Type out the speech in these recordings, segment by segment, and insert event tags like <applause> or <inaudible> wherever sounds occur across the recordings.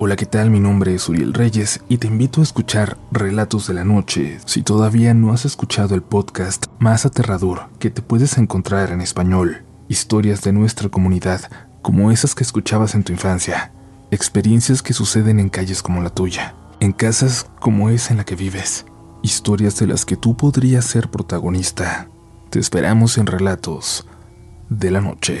Hola, ¿qué tal? Mi nombre es Uriel Reyes y te invito a escuchar Relatos de la Noche si todavía no has escuchado el podcast más aterrador que te puedes encontrar en español. Historias de nuestra comunidad, como esas que escuchabas en tu infancia. Experiencias que suceden en calles como la tuya, en casas como esa en la que vives. Historias de las que tú podrías ser protagonista. Te esperamos en Relatos de la Noche.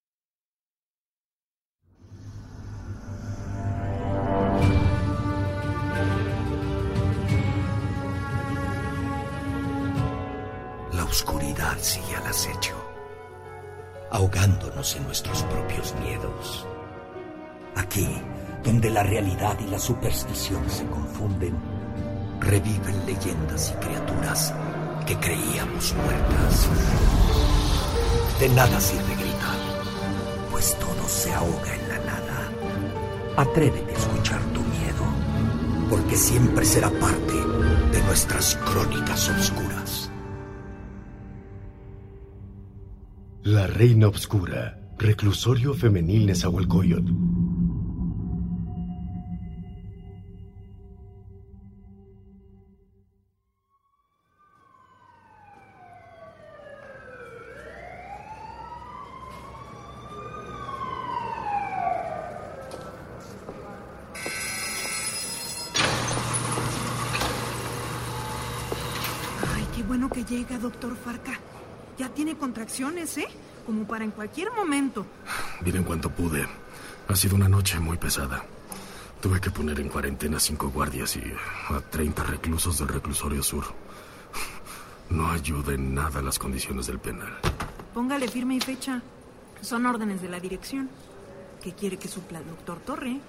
Oscuridad sigue al acecho, ahogándonos en nuestros propios miedos. Aquí, donde la realidad y la superstición se confunden, reviven leyendas y criaturas que creíamos muertas. De nada sirve gritar, pues todo se ahoga en la nada. Atrévete a escuchar tu miedo, porque siempre será parte de nuestras crónicas oscuras. La Reina Obscura, reclusorio femenil Nezahualcóyotl. Ay, qué bueno que llega, doctor Farca. Ya tiene contracciones, ¿eh? Como para en cualquier momento. Vine en cuanto pude. Ha sido una noche muy pesada. Tuve que poner en cuarentena cinco guardias y a 30 reclusos del reclusorio sur. No ayuda en nada las condiciones del penal. Póngale firme y fecha. Son órdenes de la dirección. ¿Qué quiere que supla el doctor Torre?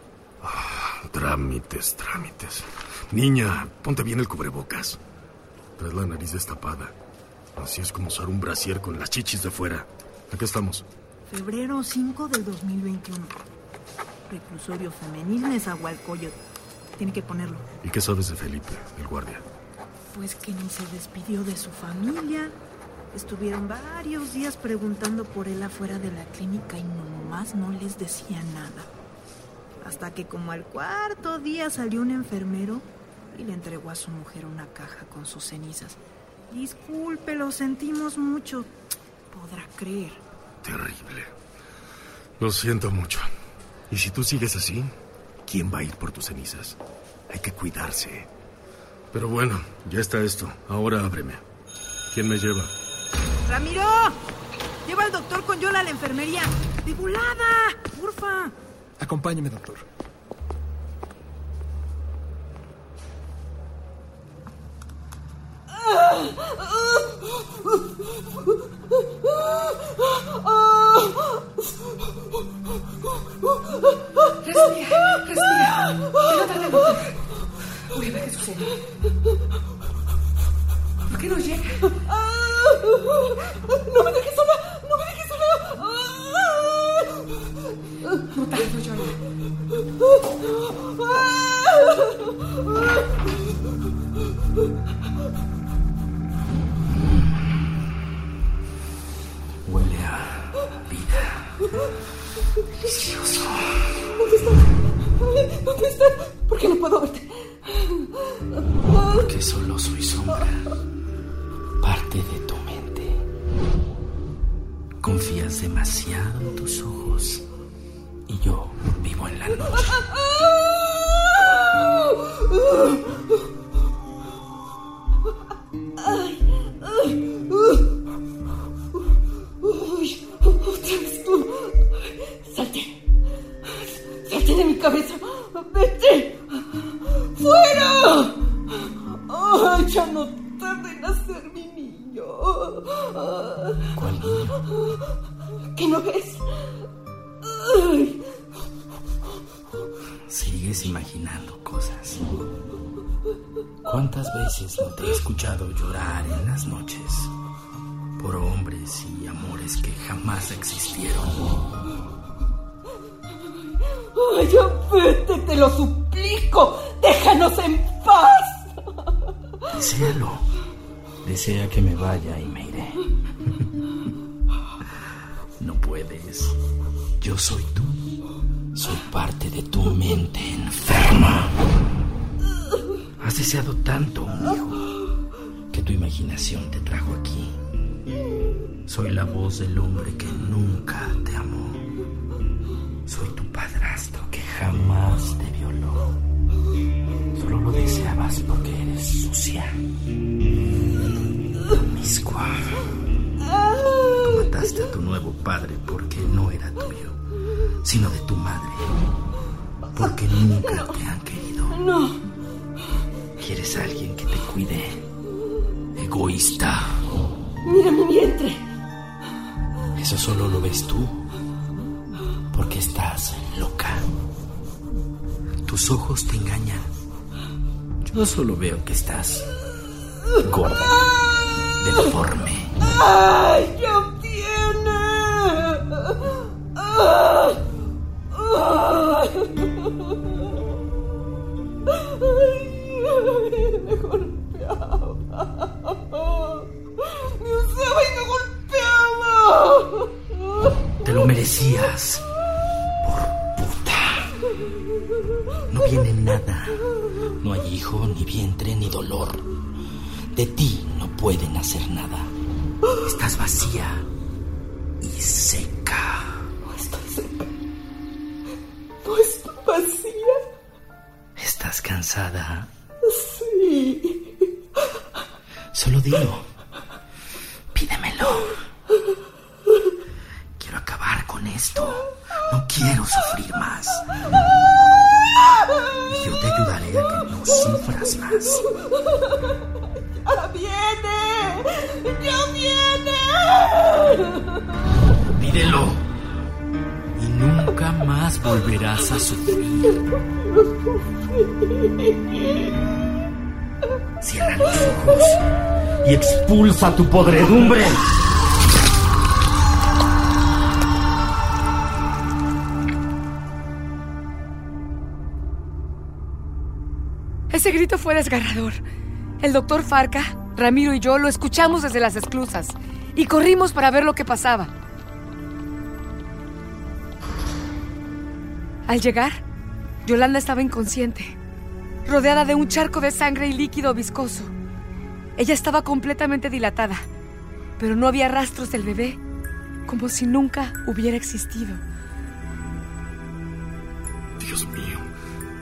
Trámites, trámites. Niña, ponte bien el cubrebocas. Traes la nariz destapada. Así es como usar un brasier con las chichis de fuera. Aquí estamos. Febrero 5 del 2021. Reclusorio femenil Nezahualcóyotl. Tiene que ponerlo. ¿Y qué sabes de Felipe, el guardia? Pues que ni se despidió de su familia. Estuvieron varios días preguntando por él afuera de la clínica y nomás no les decía nada. Hasta que como al cuarto día salió un enfermero y le entregó a su mujer una caja con sus cenizas. Disculpe, lo sentimos mucho. Podrá creer. Terrible. Lo siento mucho. Y si tú sigues así, ¿quién va a ir por tus cenizas? Hay que cuidarse. Pero bueno, ya está esto. Ahora ábreme. ¿Quién me lleva? ¡Ramiro! Lleva al doctor con Yola a la enfermería. ¡De volada! ¡Porfa! Acompáñeme, doctor. Respira, respira. Levantate, doctor. Voy a ver qué sucede. ¿Por qué no llega? ¡No me ¡Vete! ¡Fuera! ¡Ay, ya no tarde en nacer mi niño! ¿Cuál niño? ¿Qué no ves? Ay. Sigues imaginando cosas. ¿Cuántas veces no te he escuchado llorar en las noches por hombres y amores que jamás existieron? ¡Ay, ya vete, te lo suplico! ¡Déjanos en paz! Desealo. Desea que me vaya y me iré. No puedes. Yo soy tú. Soy parte de tu mente enferma. Has deseado tanto un hijo que tu imaginación te trajo aquí. Soy la voz del hombre que nunca te amó. Soy tu padrastro que jamás te violó. Solo lo deseabas porque eres sucia. Promiscua. Tú mataste a tu nuevo padre porque no era tuyo, sino de tu madre. Porque nunca te han querido. No. Quieres a alguien que te cuide. Egoísta. Mira mi vientre. Eso solo lo ves tú. Loca. Tus ojos te engañan. Yo solo veo que estás gorda, deforme. ¡Ay, ya <laughs> ¡Ya viene! ¡Ya viene! Pídelo. Y nunca más volverás a sufrir. Cierra los ojos y expulsa tu podredumbre. Ese grito fue desgarrador. El doctor Farca, Ramiro y yo lo escuchamos desde las esclusas y corrimos para ver lo que pasaba. Al llegar, Yolanda estaba inconsciente, rodeada de un charco de sangre y líquido viscoso. Ella estaba completamente dilatada, pero no había rastros del bebé, como si nunca hubiera existido. Dios mío,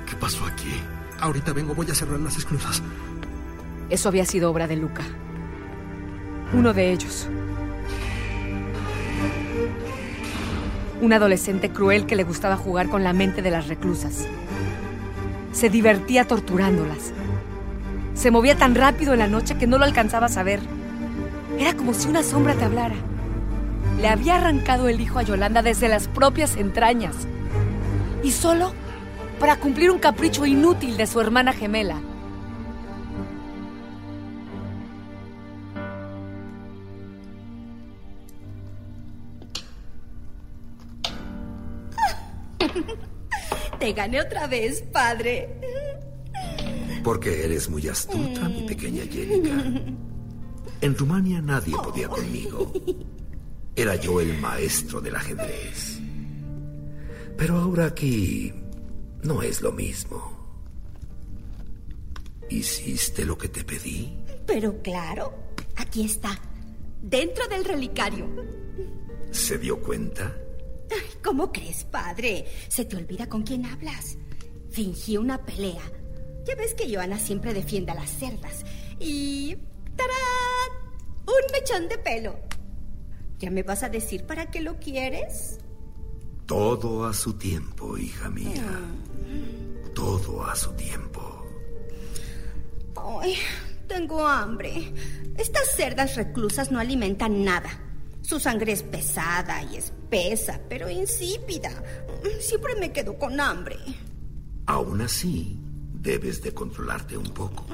¿qué pasó aquí? Ahorita vengo, voy a cerrar las esclusas. Eso había sido obra de Luca. Uno de ellos. Un adolescente cruel que le gustaba jugar con la mente de las reclusas. Se divertía torturándolas. Se movía tan rápido en la noche que no lo alcanzabas a ver. Era como si una sombra te hablara. Le había arrancado el hijo a Yolanda desde las propias entrañas. Y solo para cumplir un capricho inútil de su hermana gemela. Te gané otra vez, padre. Porque eres muy astuta, mi pequeña Jenica. En Rumania nadie podía conmigo. Era yo el maestro del ajedrez. Pero ahora aquí no es lo mismo. ¿Hiciste lo que te pedí? Pero claro, aquí está, dentro del relicario. ¿Se dio cuenta? Ay, ¿Cómo crees, padre? Se te olvida con quién hablas. Fingí una pelea. Ya ves que Joana siempre defiende a las cerdas. Y... ¡Tarán! Un mechón de pelo. ¿Ya me vas a decir para qué lo quieres? Todo a su tiempo, hija mía. todo a su tiempo. Ay, tengo hambre. Estas cerdas reclusas no alimentan nada. Su sangre es pesada y espesa, pero insípida. Siempre me quedo con hambre. Aún así, debes de controlarte un poco.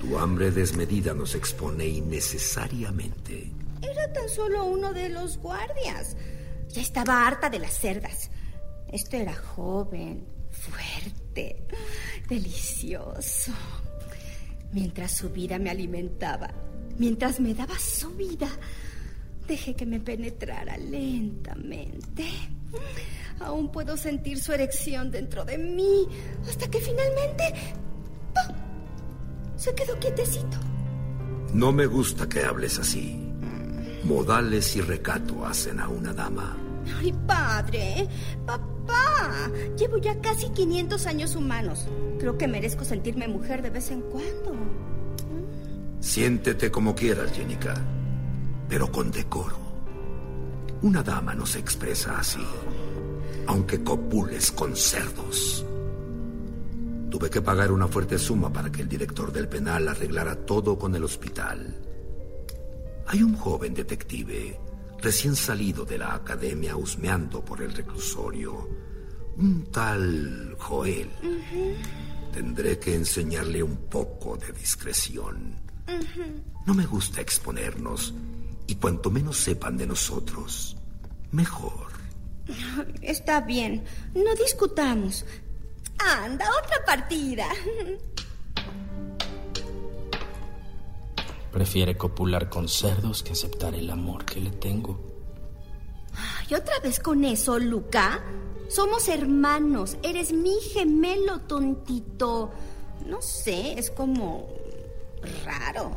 Tu hambre desmedida nos expone innecesariamente. Era tan solo uno de los guardias. Ya estaba harta de las cerdas. Este era joven, fuerte, delicioso. Mientras su vida me alimentaba, mientras me daba su vida, dejé que me penetrara lentamente. Aún puedo sentir su erección dentro de mí, hasta que finalmente ¡pum! se quedó quietecito. No me gusta que hables así. Modales y recato hacen a una dama. Ay, padre, papá, llevo ya casi 500 años humanos. Creo que merezco sentirme mujer de vez en cuando. Siéntete como quieras, Jenica, pero con decoro. Una dama no se expresa así, aunque copules con cerdos. Tuve que pagar una fuerte suma para que el director del penal arreglara todo con el hospital. Hay un joven detective recién salido de la academia husmeando por el reclusorio, un tal Joel. Tendré que enseñarle un poco de discreción. No me gusta exponernos y cuanto menos sepan de nosotros, mejor. <laughs> Está bien, no discutamos. Anda, otra partida. <laughs> Prefiere copular con cerdos que aceptar el amor que le tengo. ¿Y otra vez con eso, Luca? Somos hermanos. Eres mi gemelo, tontito. No sé, es como raro.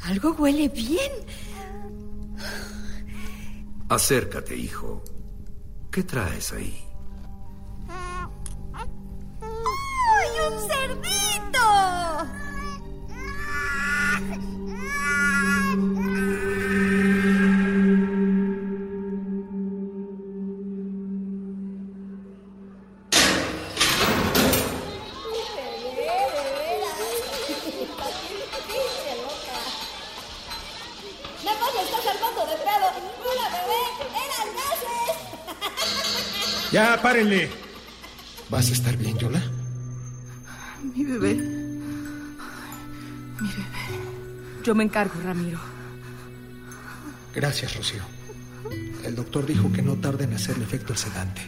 Algo huele bien. Acércate, hijo. ¿Qué traes ahí? Ya, párenle. ¿Vas a estar bien, Yola? Mi bebé. Mi bebé. Yo me encargo, Ramiro. Gracias, Rocío. El doctor dijo que no tarda en hacerle efecto el sedante.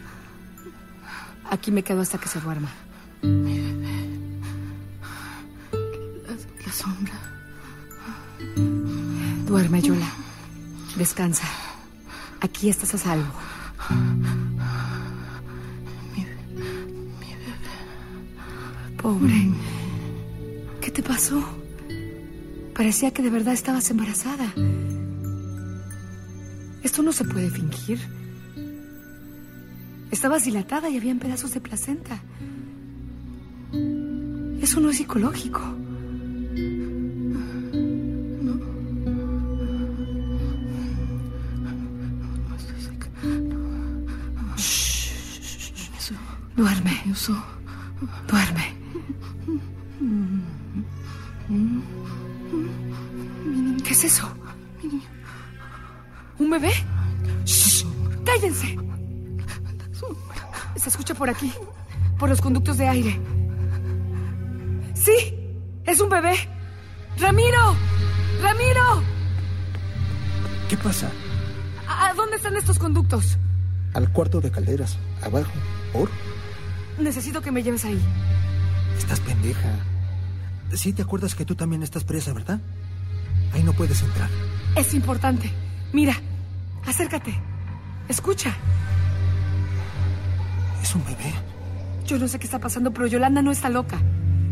Aquí me quedo hasta que se duerma. La, la sombra. Duerme, Yola. Descansa. Aquí estás a salvo. Pobre. ¿Qué te pasó? Parecía que de verdad estabas embarazada. Esto no se puede fingir. Estabas dilatada y habían pedazos de placenta. Eso no es psicológico. Duerme. Duerme. ¿Qué es eso? ¿Un bebé? Shh, ¡Cállense! Se escucha por aquí, por los conductos de aire. ¡Sí! ¡Es un bebé! ¡Ramiro! ¡Ramiro! ¿Qué pasa? ¿A a dónde están estos conductos? Al cuarto de calderas, abajo. ¿Por? Necesito que me lleves ahí. Estás pendeja. Sí te acuerdas que tú también estás presa, ¿verdad? Ahí no puedes entrar. Es importante. Mira, acércate. Escucha. Es un bebé. Yo no sé qué está pasando, pero Yolanda no está loca.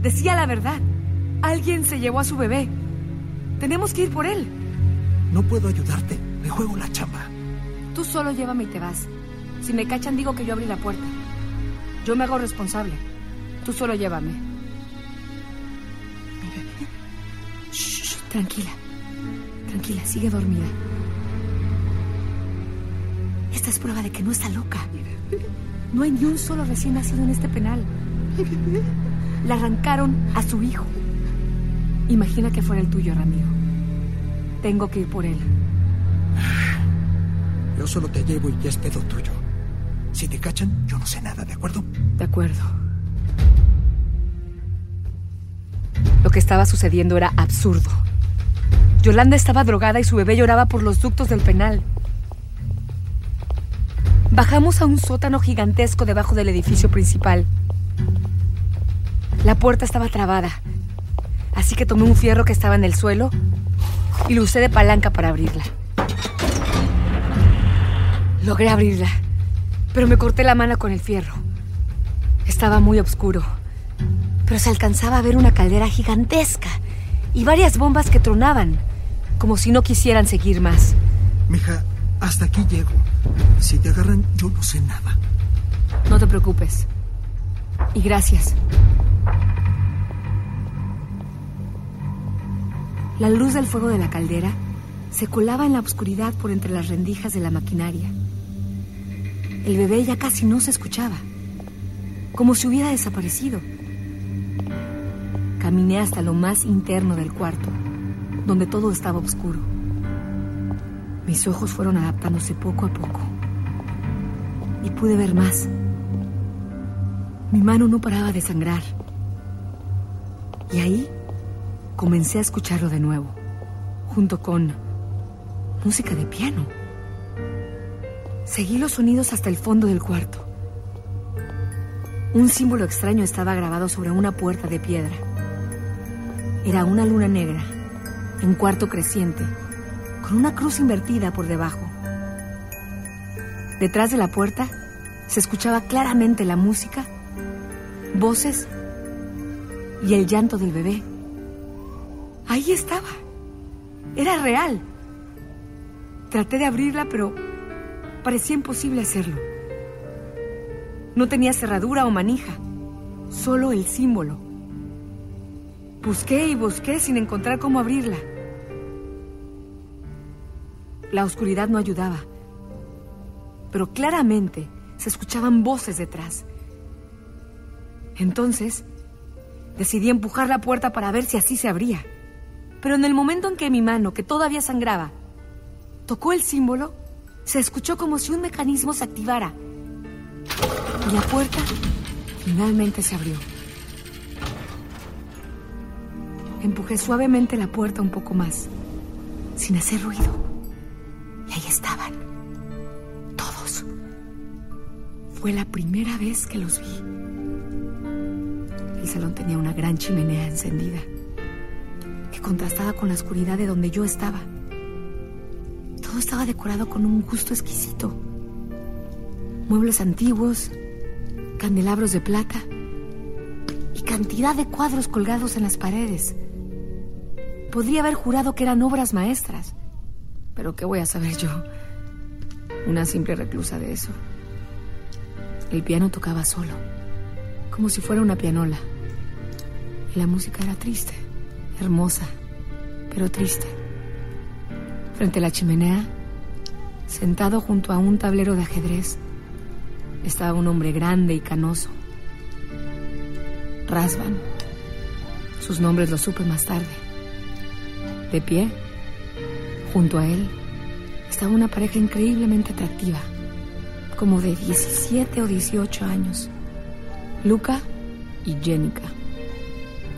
Decía la verdad. Alguien se llevó a su bebé. Tenemos que ir por él. No puedo ayudarte. Me juego la chamba. Tú solo llévame y te vas. Si me cachan, digo que yo abrí la puerta. Yo me hago responsable. Tú solo llévame. Tranquila. Tranquila, sigue dormida. Esta es prueba de que no está loca. No hay ni un solo recién nacido en este penal. Le arrancaron a su hijo. Imagina que fuera el tuyo, Ramiro. Tengo que ir por él. Yo solo te llevo y ya es pedo tuyo. Si te cachan, yo no sé nada, ¿de acuerdo? De acuerdo. Lo que estaba sucediendo era absurdo. Yolanda estaba drogada y su bebé lloraba por los ductos del penal. Bajamos a un sótano gigantesco debajo del edificio principal. La puerta estaba trabada, así que tomé un fierro que estaba en el suelo y lo usé de palanca para abrirla. Logré abrirla, pero me corté la mano con el fierro. Estaba muy oscuro, pero se alcanzaba a ver una caldera gigantesca y varias bombas que tronaban, como si no quisieran seguir más. Mija, hasta aquí llego. Si te agarran, yo no sé nada. No te preocupes. Y gracias. La luz del fuego de la caldera se colaba en la oscuridad por entre las rendijas de la maquinaria. El bebé ya casi no se escuchaba, como si hubiera desaparecido. Caminé hasta lo más interno del cuarto, donde todo estaba oscuro. Mis ojos fueron adaptándose poco a poco. Y pude ver más. Mi mano no paraba de sangrar. Y ahí comencé a escucharlo de nuevo, junto con música de piano. Seguí los sonidos hasta el fondo del cuarto. Un símbolo extraño estaba grabado sobre una puerta de piedra. Era una luna negra, en cuarto creciente, con una cruz invertida por debajo. Detrás de la puerta se escuchaba claramente la música, voces y el llanto del bebé. Ahí estaba. Era real. Traté de abrirla, pero parecía imposible hacerlo. No tenía cerradura o manija, solo el símbolo. Busqué y busqué sin encontrar cómo abrirla. La oscuridad no ayudaba, pero claramente se escuchaban voces detrás. Entonces, decidí empujar la puerta para ver si así se abría. Pero en el momento en que mi mano, que todavía sangraba, tocó el símbolo, se escuchó como si un mecanismo se activara. Y la puerta finalmente se abrió. Empujé suavemente la puerta un poco más, sin hacer ruido. Y ahí estaban. Todos. Fue la primera vez que los vi. El salón tenía una gran chimenea encendida que contrastaba con la oscuridad de donde yo estaba. Todo estaba decorado con un gusto exquisito. Muebles antiguos, candelabros de plata y cantidad de cuadros colgados en las paredes. Podría haber jurado que eran obras maestras. Pero ¿qué voy a saber yo? Una simple reclusa de eso. El piano tocaba solo, como si fuera una pianola. Y la música era triste, hermosa, pero triste. Frente a la chimenea, sentado junto a un tablero de ajedrez, estaba un hombre grande y canoso. Rasvan. Sus nombres los supe más tarde. De pie, junto a él, estaba una pareja increíblemente atractiva, como de 17 o 18 años. Luca y Jenica.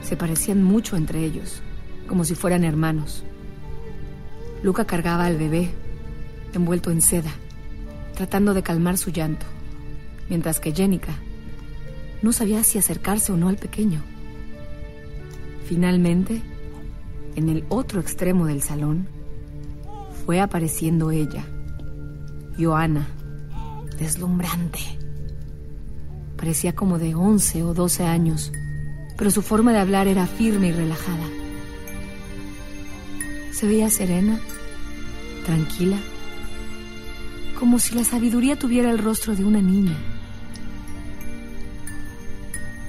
Se parecían mucho entre ellos, como si fueran hermanos. Luca cargaba al bebé, envuelto en seda, tratando de calmar su llanto, mientras que Jenica no sabía si acercarse o no al pequeño. Finalmente, en el otro extremo del salón, fue apareciendo ella, Joana, deslumbrante. Parecía como de 11 o 12 años, pero su forma de hablar era firme y relajada. Se veía serena, tranquila, como si la sabiduría tuviera el rostro de una niña.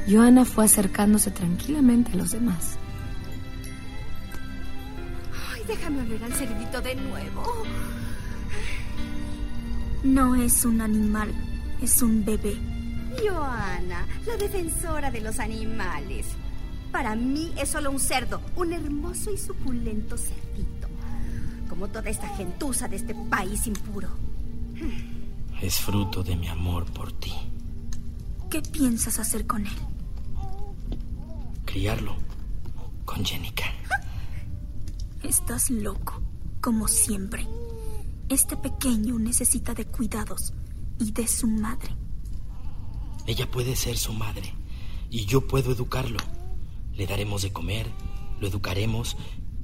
Joana fue acercándose tranquilamente a los demás. Ay, déjame oler al cerdito de nuevo. No es un animal, es un bebé. Joana, la defensora de los animales. Para mí es solo un cerdo, un hermoso y suculento cerdito. Como toda esta gentuza de este país impuro. Es fruto de mi amor por ti. ¿Qué piensas hacer con él? Criarlo con Jenica. Estás loco, como siempre. Este pequeño necesita de cuidados y de su madre. Ella puede ser su madre y yo puedo educarlo. Le daremos de comer, lo educaremos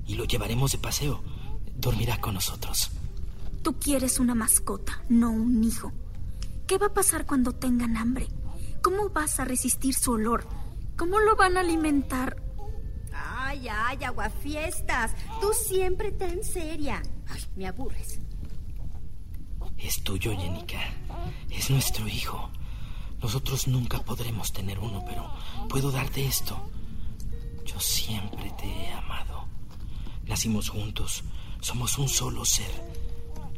y lo llevaremos de paseo. Dormirá con nosotros. Tú quieres una mascota, no un hijo. ¿Qué va a pasar cuando tengan hambre? ¿Cómo vas a resistir su olor? ¿Cómo lo van a alimentar? Ay, ay, aguafiestas. Tú siempre tan seria. Ay, me aburres. Es tuyo, Jenica. Es nuestro hijo. Nosotros nunca podremos tener uno, pero puedo darte esto. Yo siempre te he amado. Nacimos juntos. Somos un solo ser.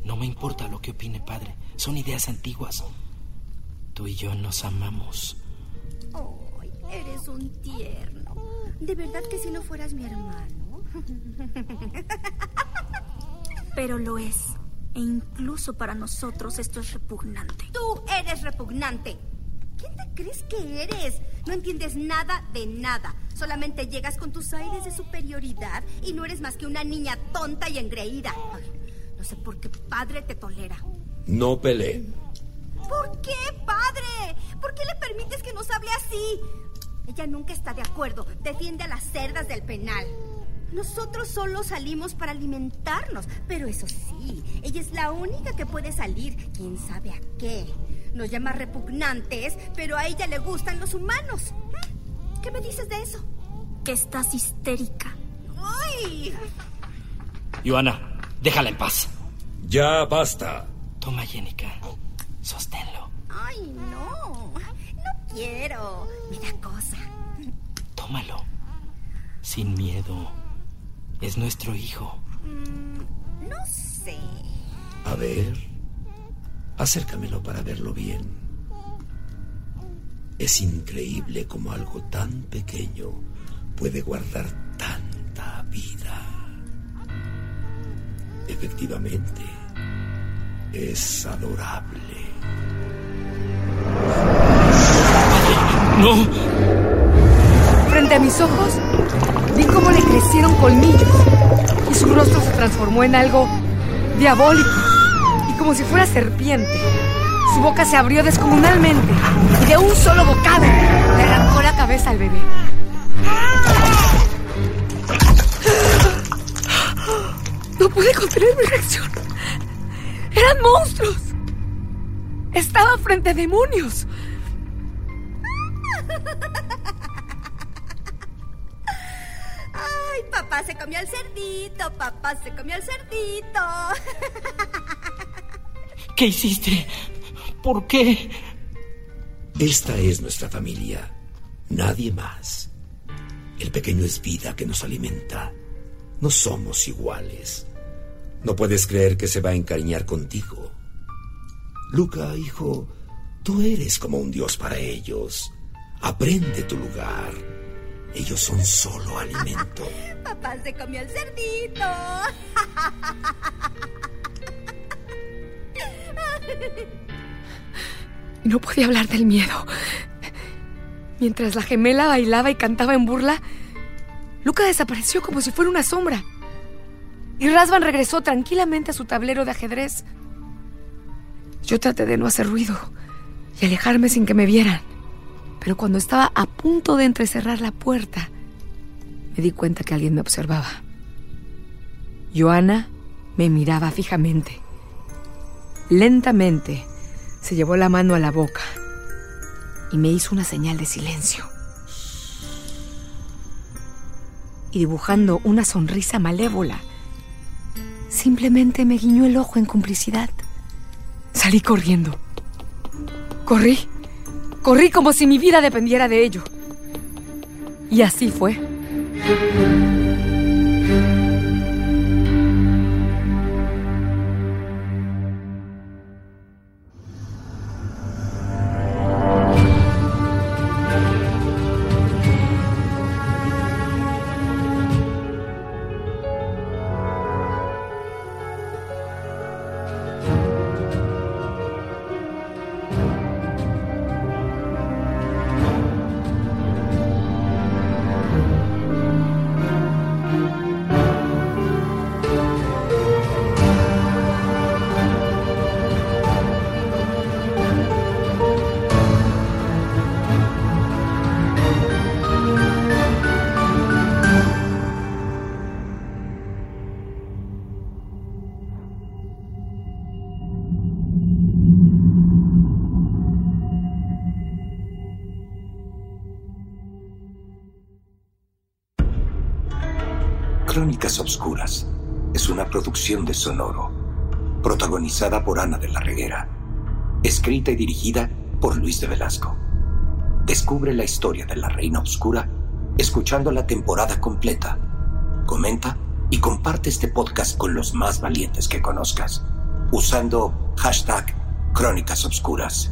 No me importa lo que opine padre. Son ideas antiguas. Tú y yo nos amamos. Ay, eres un tierno. ¿De verdad que si no fueras mi hermano? <laughs> Pero lo es. E incluso para nosotros esto es repugnante. Tú eres repugnante. ¿Quién te crees que eres? No entiendes nada de nada. Solamente llegas con tus aires de superioridad y no eres más que una niña tonta y engreída. Ay, no sé por qué padre te tolera. No peleen. ¿Por qué, padre? ¿Por qué le permites que nos hable así? Ella nunca está de acuerdo. Defiende a las cerdas del penal. Nosotros solo salimos para alimentarnos, pero eso sí, ella es la única que puede salir, quién sabe a qué. Nos llama repugnantes, pero a ella le gustan los humanos. ¿Mm? ¿Qué me dices de eso? Que estás histérica. ¡Ay! Joana, déjala en paz. Ya basta. Toma, Jenica. Sosténlo. ¡Ay, no! Quiero. Mira cosa. Tómalo. Sin miedo. Es nuestro hijo. Mm, no sé. A ver. Acércamelo para verlo bien. Es increíble como algo tan pequeño puede guardar tanta vida. Efectivamente, es adorable. ¡No! Frente a mis ojos, vi cómo le crecieron colmillos y su rostro se transformó en algo diabólico y como si fuera serpiente. Su boca se abrió descomunalmente y de un solo bocado le arrancó la cabeza al bebé. No pude contener mi reacción. ¡Eran monstruos! Estaba frente a demonios. Ay, papá se comió el cerdito, papá se comió el cerdito. <laughs> ¿Qué hiciste? ¿Por qué? Esta es nuestra familia. Nadie más. El pequeño es vida que nos alimenta. No somos iguales. No puedes creer que se va a encariñar contigo. Luca, hijo, tú eres como un dios para ellos. Aprende tu lugar. Ellos son solo alimento. <laughs> Papá se comió el cerdito. <laughs> No podía hablar del miedo. Mientras la gemela bailaba y cantaba en burla, Luca desapareció como si fuera una sombra. Y Rasvan regresó tranquilamente a su tablero de ajedrez. Yo traté de no hacer ruido y alejarme sin que me vieran. Pero cuando estaba a punto de entrecerrar la puerta, me di cuenta que alguien me observaba. Joana me miraba fijamente. Lentamente se llevó la mano a la boca y me hizo una señal de silencio. Y dibujando una sonrisa malévola, simplemente me guiñó el ojo en complicidad. Salí corriendo. Corrí. Corrí como si mi vida dependiera de ello. Y así fue. Crónicas Obscuras es una producción de Sonoro, protagonizada por Ana de la Reguera, escrita y dirigida por Luis de Velasco. Descubre la historia de la Reina Obscura escuchando la temporada completa. Comenta y comparte este podcast con los más valientes que conozcas, usando hashtag Crónicas Obscuras.